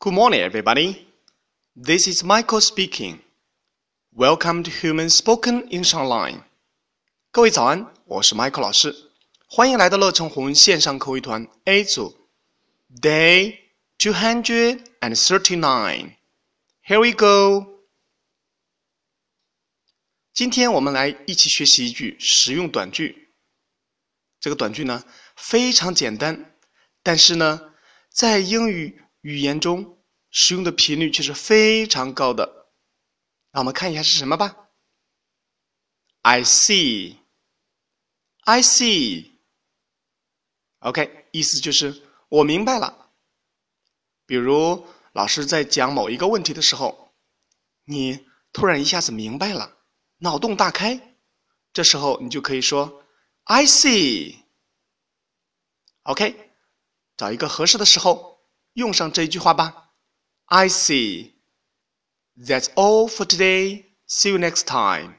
Good morning, everybody. This is Michael speaking. Welcome to Human Spoken English Online. 各位早安，我是 Michael 老师，欢迎来到乐成红线上口语团 A 组，Day two hundred and thirty-nine. Here we go. 今天我们来一起学习一句实用短句。这个短句呢非常简单，但是呢，在英语 语言中使用的频率却是非常高的。那我们看一下是什么吧。I see, I see. OK，意思就是我明白了。比如老师在讲某一个问题的时候，你突然一下子明白了，脑洞大开，这时候你就可以说 I see。OK，找一个合适的时候用上这一句话吧。I see. That's all for today. See you next time.